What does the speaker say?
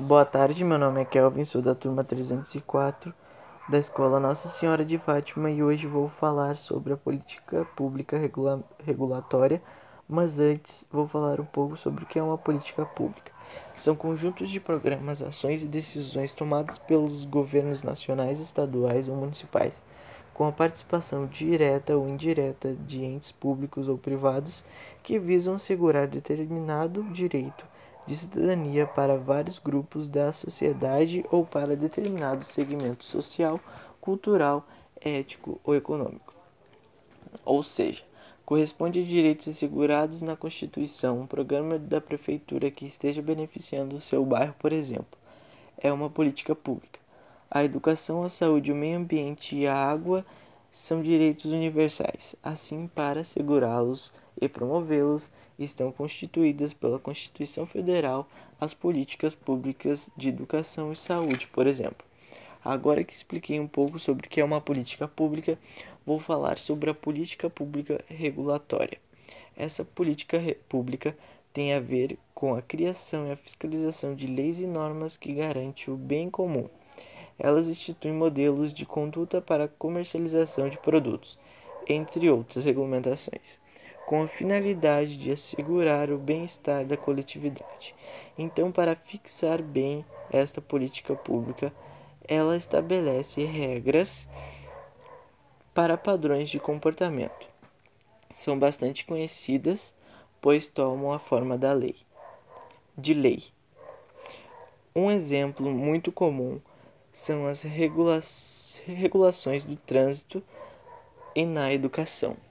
Boa tarde, meu nome é Kelvin, sou da turma 304 da Escola Nossa Senhora de Fátima e hoje vou falar sobre a política pública regula regulatória, mas antes vou falar um pouco sobre o que é uma política pública. São conjuntos de programas, ações e decisões tomadas pelos governos nacionais, estaduais ou municipais, com a participação direta ou indireta de entes públicos ou privados que visam assegurar determinado direito de cidadania para vários grupos da sociedade ou para determinado segmento social, cultural, ético ou econômico. Ou seja, corresponde a direitos assegurados na Constituição, um programa da prefeitura que esteja beneficiando o seu bairro, por exemplo, é uma política pública. A educação, a saúde, o meio ambiente e a água são direitos universais. Assim, para assegurá-los e promovê-los, estão constituídas pela Constituição Federal as políticas públicas de educação e saúde, por exemplo. Agora que expliquei um pouco sobre o que é uma política pública, vou falar sobre a política pública regulatória. Essa política pública tem a ver com a criação e a fiscalização de leis e normas que garantem o bem comum elas instituem modelos de conduta para a comercialização de produtos, entre outras regulamentações, com a finalidade de assegurar o bem-estar da coletividade. Então, para fixar bem esta política pública, ela estabelece regras para padrões de comportamento. São bastante conhecidas, pois tomam a forma da lei. De lei. Um exemplo muito comum são as regula regulações do trânsito e na educação.